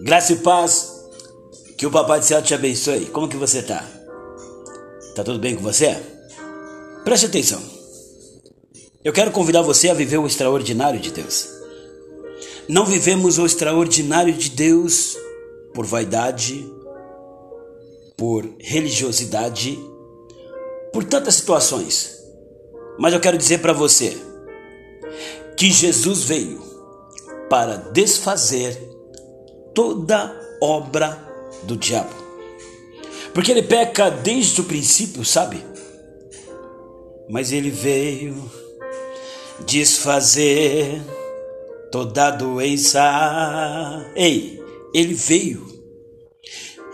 Graça e paz. Que o Papai do Céu te abençoe. Como que você tá? Tá tudo bem com você? Preste atenção. Eu quero convidar você a viver o extraordinário de Deus. Não vivemos o extraordinário de Deus por vaidade, por religiosidade, por tantas situações. Mas eu quero dizer para você que Jesus veio para desfazer toda obra do diabo. Porque ele peca desde o princípio, sabe? Mas ele veio desfazer toda doença. Ei, ele veio.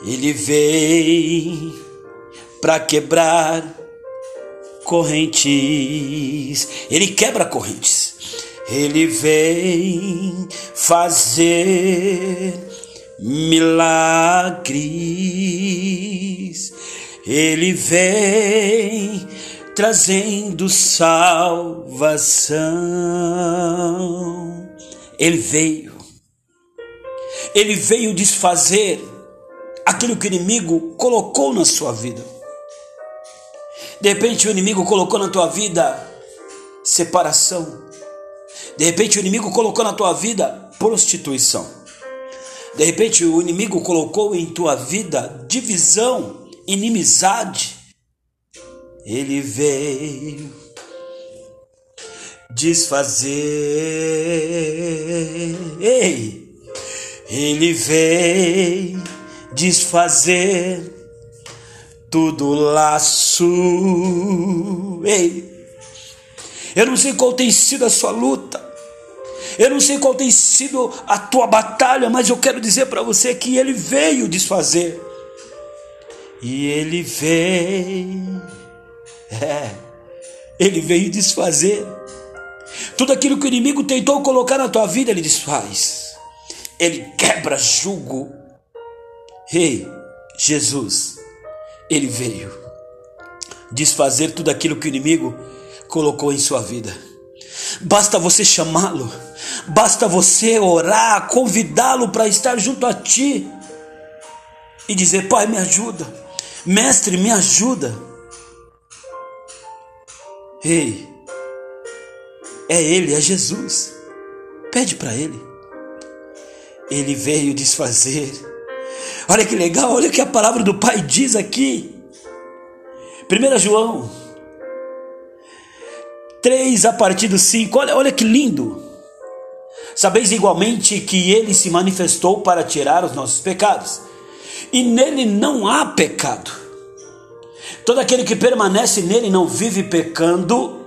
Ele veio para quebrar correntes. Ele quebra correntes. Ele vem fazer milagres. Ele vem trazendo salvação. Ele veio. Ele veio desfazer aquilo que o inimigo colocou na sua vida. De repente o inimigo colocou na tua vida separação. De repente o inimigo colocou na tua vida prostituição. De repente o inimigo colocou em tua vida divisão, inimizade. Ele veio desfazer. Ei, ele veio desfazer tudo laço. Ei, eu não sei qual tem sido a sua luta. Eu não sei qual tem sido a tua batalha, mas eu quero dizer para você que ele veio desfazer. E ele veio. É. Ele veio desfazer. Tudo aquilo que o inimigo tentou colocar na tua vida, ele desfaz. Ele quebra jugo. Ei, Jesus, ele veio desfazer tudo aquilo que o inimigo colocou em sua vida. Basta você chamá-lo Basta você orar, convidá-lo para estar junto a ti e dizer: Pai, me ajuda, Mestre, me ajuda. Ei, é Ele, é Jesus. Pede para Ele. Ele veio desfazer. Olha que legal, olha o que a palavra do Pai diz aqui. 1 João 3 a partir do 5, olha, olha que lindo. Sabeis igualmente que ele se manifestou para tirar os nossos pecados, e nele não há pecado. Todo aquele que permanece nele não vive pecando.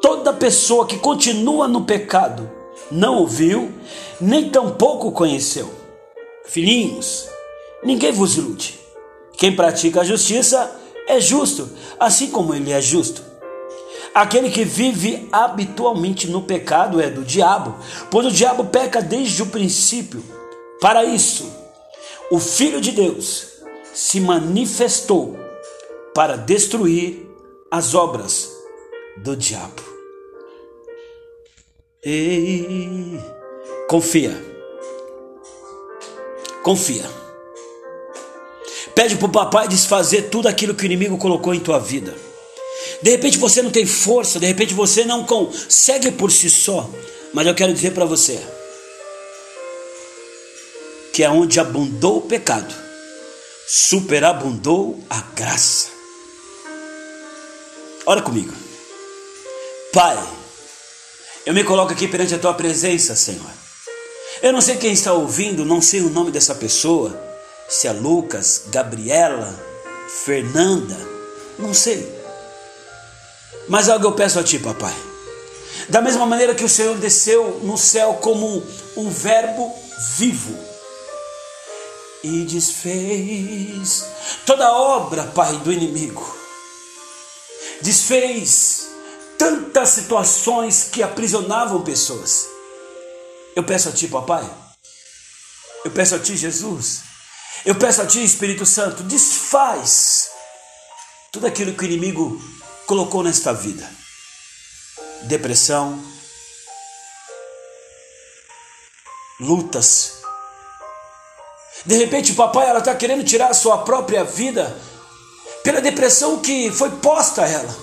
Toda pessoa que continua no pecado não ouviu, nem tampouco conheceu. Filhinhos, ninguém vos ilude. Quem pratica a justiça é justo, assim como ele é justo. Aquele que vive habitualmente no pecado é do diabo, pois o diabo peca desde o princípio. Para isso, o Filho de Deus se manifestou para destruir as obras do diabo. E confia. Confia. Pede para o papai desfazer tudo aquilo que o inimigo colocou em tua vida. De repente você não tem força, de repente você não consegue por si só, mas eu quero dizer para você que é onde abundou o pecado, superabundou a graça. Ora comigo. Pai, eu me coloco aqui perante a tua presença, Senhor. Eu não sei quem está ouvindo, não sei o nome dessa pessoa, se é Lucas, Gabriela, Fernanda, não sei. Mas algo eu peço a ti, papai. Da mesma maneira que o Senhor desceu no céu como um verbo vivo e desfez toda obra, Pai, do inimigo. Desfez tantas situações que aprisionavam pessoas. Eu peço a Ti, Papai. Eu peço a Ti, Jesus. Eu peço a Ti, Espírito Santo, desfaz tudo aquilo que o inimigo colocou nesta vida? Depressão, lutas, De repente, papai, ela está querendo tirar a sua própria vida pela depressão que foi posta a ela.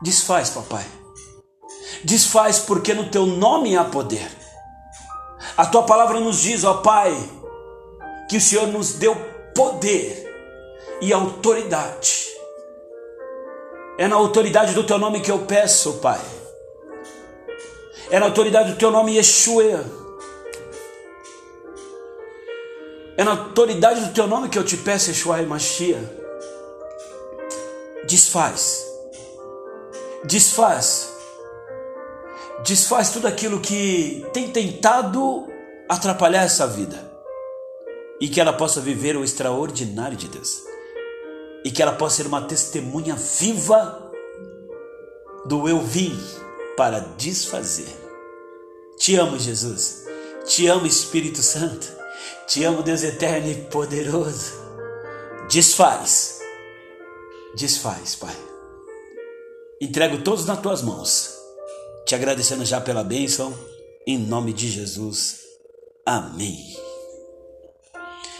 Desfaz, papai. Desfaz, porque no teu nome há poder. A tua palavra nos diz, ó Pai, que o Senhor nos deu poder e autoridade. É na autoridade do teu nome que eu peço, Pai. É na autoridade do teu nome, Yeshua. É na autoridade do teu nome que eu te peço, Yeshua e Machia. Desfaz. Desfaz. Desfaz tudo aquilo que tem tentado atrapalhar essa vida. E que ela possa viver o extraordinário de Deus. E que ela possa ser uma testemunha viva do eu vim para desfazer. Te amo, Jesus. Te amo, Espírito Santo. Te amo, Deus eterno e poderoso. Desfaz. Desfaz, Pai. Entrego todos nas tuas mãos. Te agradecendo já pela bênção. Em nome de Jesus. Amém.